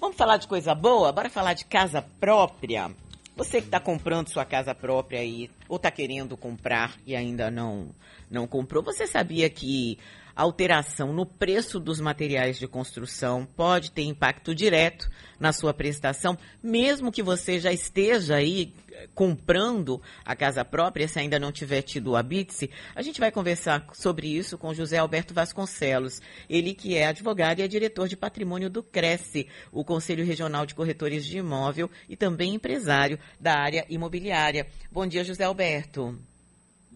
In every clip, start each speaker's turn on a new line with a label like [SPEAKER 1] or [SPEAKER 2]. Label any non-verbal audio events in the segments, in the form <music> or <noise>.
[SPEAKER 1] Vamos falar de coisa boa? Bora falar de casa própria. Você que está comprando sua casa própria aí, ou está querendo comprar e ainda não, não comprou, você sabia que alteração no preço dos materiais de construção pode ter impacto direto na sua prestação, mesmo que você já esteja aí eh, comprando a casa própria, se ainda não tiver tido o habite A gente vai conversar sobre isso com José Alberto Vasconcelos, ele que é advogado e é diretor de patrimônio do Cresce, o Conselho Regional de Corretores de Imóvel e também empresário da área imobiliária. Bom dia, José Alberto.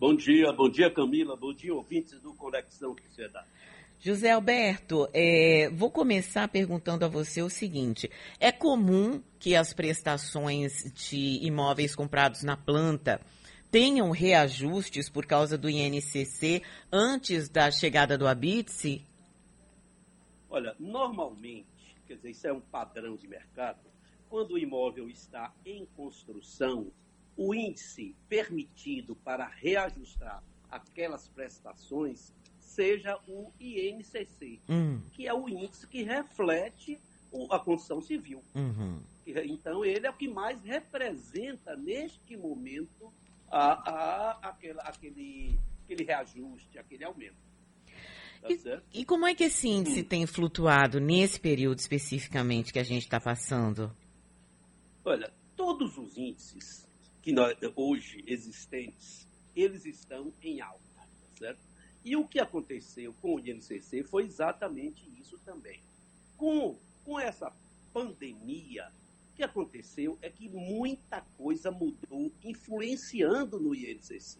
[SPEAKER 2] Bom dia, bom dia Camila, bom dia ouvintes do Conexão Sociedade.
[SPEAKER 1] José Alberto, é, vou começar perguntando a você o seguinte: é comum que as prestações de imóveis comprados na planta tenham reajustes por causa do INCC antes da chegada do Habite?
[SPEAKER 2] Olha, normalmente, quer dizer, isso é um padrão de mercado, quando o imóvel está em construção, o índice permitido para reajustar aquelas prestações seja o INCC, hum. que é o índice que reflete a construção civil. Uhum. Então, ele é o que mais representa, neste momento, a, a, aquele, aquele, aquele reajuste, aquele aumento.
[SPEAKER 1] Tá e, e, como é que esse índice hum. tem flutuado nesse período especificamente que a gente está passando?
[SPEAKER 2] Olha, todos os índices que nós, hoje existentes, eles estão em alta, tá certo? E o que aconteceu com o INCC foi exatamente isso também. Com, com essa pandemia, o que aconteceu é que muita coisa mudou, influenciando no INCC.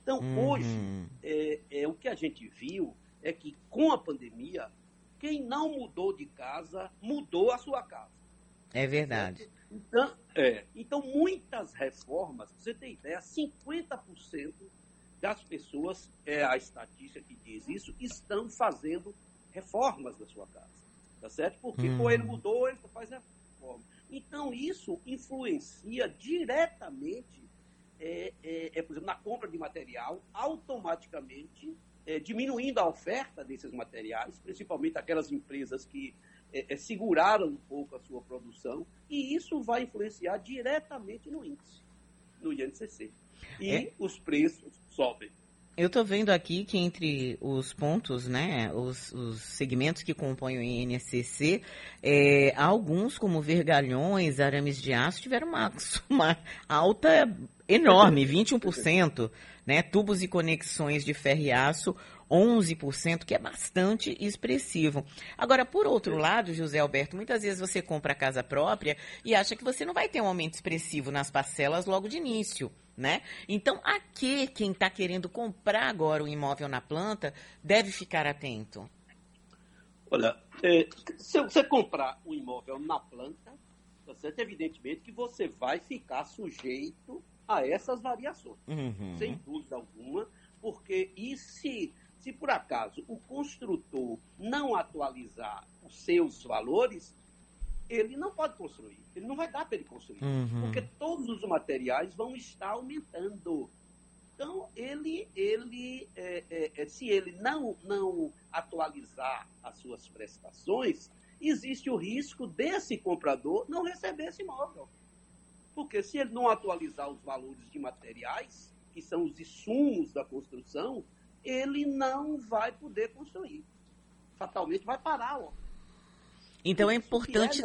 [SPEAKER 2] Então, uhum. hoje, é, é, o que a gente viu é que com a pandemia, quem não mudou de casa, mudou a sua casa.
[SPEAKER 1] É verdade.
[SPEAKER 2] Então, é, então, muitas reformas, você tem ideia, 50% das pessoas, é a estatística que diz isso, estão fazendo reformas na sua casa. Tá certo? Porque, hum. pô, ele mudou, ele faz reforma. Então, isso influencia diretamente, é, é, é, por exemplo, na compra de material, automaticamente é, diminuindo a oferta desses materiais, principalmente aquelas empresas que é, é, seguraram um pouco a sua produção, e isso vai influenciar diretamente no índice, no INCC. E é. os preços sobem.
[SPEAKER 1] Eu estou vendo aqui que entre os pontos, né, os, os segmentos que compõem o INCC, é, alguns, como vergalhões, arames de aço, tiveram uma, <laughs> uma alta enorme, 21%, né, tubos e conexões de ferro e aço, 11%, que é bastante expressivo. Agora, por outro lado, José Alberto, muitas vezes você compra a casa própria e acha que você não vai ter um aumento expressivo nas parcelas logo de início. Né? Então, a que quem está querendo comprar agora o imóvel na planta deve ficar atento?
[SPEAKER 2] Olha, é, se você comprar o um imóvel na planta, tá certo? evidentemente que você vai ficar sujeito a essas variações, uhum. sem dúvida alguma, porque e se se por acaso o construtor não atualizar os seus valores, ele não pode construir. Ele não vai dar para ele construir. Uhum. Porque todos os materiais vão estar aumentando. Então, ele, ele é, é, é, se ele não, não atualizar as suas prestações, existe o risco desse comprador não receber esse imóvel. Porque se ele não atualizar os valores de materiais, que são os insumos da construção, ele não vai poder construir. Fatalmente vai parar a obra.
[SPEAKER 1] Então é importante.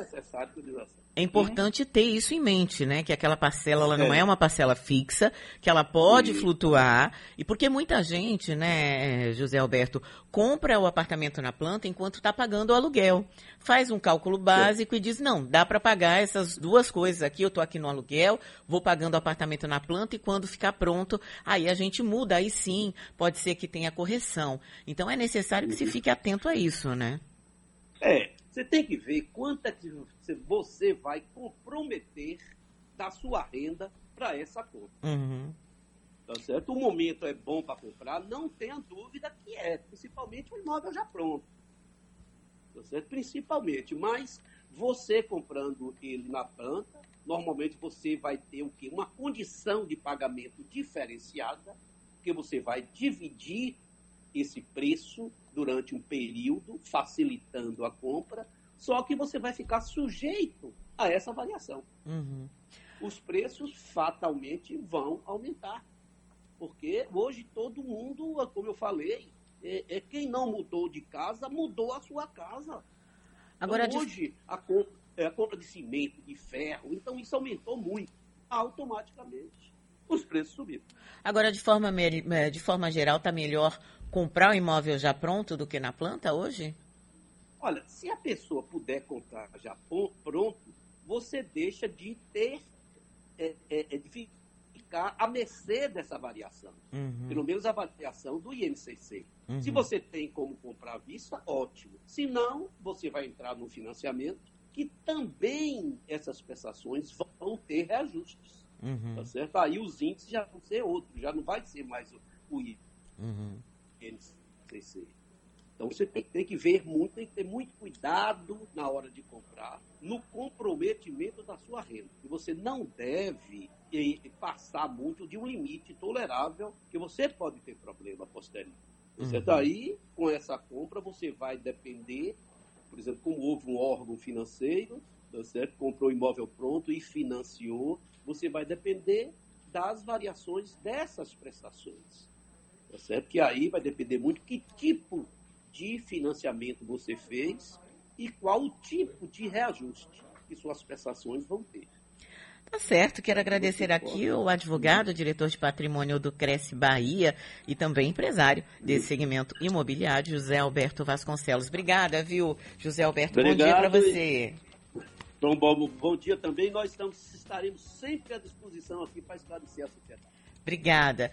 [SPEAKER 1] É importante ter isso em mente, né? Que aquela parcela ela não é. é uma parcela fixa, que ela pode Sim. flutuar. E porque muita gente, né, José Alberto, compra o apartamento na planta enquanto está pagando o aluguel. Faz um cálculo básico é. e diz: não, dá para pagar essas duas coisas aqui. Eu estou aqui no aluguel, vou pagando o apartamento na planta e quando ficar pronto, aí a gente muda. Aí sim, pode ser que tenha correção. Então é necessário que se fique atento a isso, né?
[SPEAKER 2] É, você tem que ver quanto é que você vai comprometer da sua renda para essa conta. Uhum. Tá certo? O momento é bom para comprar, não tenha dúvida que é, principalmente o imóvel já pronto. Tá certo? Principalmente, mas você comprando ele na planta, normalmente você vai ter o quê? Uma condição de pagamento diferenciada, porque você vai dividir esse preço durante um período, facilitando a compra, Só que você vai ficar sujeito a essa variação. Uhum. Os preços fatalmente vão aumentar. Porque hoje todo mundo, como eu falei, é, é quem não mudou de casa, mudou a sua casa. Agora, então, hoje, a compra, é, a compra de cimento, de ferro, então isso aumentou muito. Automaticamente, os preços subiram.
[SPEAKER 1] Agora, de forma, é, de forma geral, está melhor comprar o imóvel já pronto do que na planta hoje?
[SPEAKER 2] Olha, se a pessoa puder comprar já pronto, você deixa de ter, é, é, é, de ficar à mercê dessa variação. Uhum. Pelo menos a variação do INCC. Uhum. Se você tem como comprar à vista, ótimo. Se não, você vai entrar no financiamento, que também essas prestações vão ter reajustes. Uhum. Tá certo? Aí os índices já vão ser outros, já não vai ser mais o, o INCC. Uhum. Então você tem, tem, que ver muito, tem que ter muito cuidado na hora de comprar, no comprometimento da sua renda. E você não deve passar muito de um limite tolerável, que você pode ter problema posterior. Você uhum. Aí, com essa compra, você vai depender, por exemplo, como houve um órgão financeiro, tá certo? comprou imóvel pronto e financiou, você vai depender das variações dessas prestações. Tá certo? Que aí vai depender muito que tipo de financiamento você fez e qual o tipo de reajuste que suas prestações vão ter.
[SPEAKER 1] Tá certo, quero agradecer aqui o advogado, diretor de patrimônio do Cresce Bahia e também empresário desse segmento imobiliário, José Alberto Vasconcelos. Obrigada, viu, José Alberto? Obrigado. Bom dia para você.
[SPEAKER 2] Bom, bom dia também. Nós estamos, estaremos sempre à disposição aqui para esclarecer a sociedade.
[SPEAKER 1] Obrigada.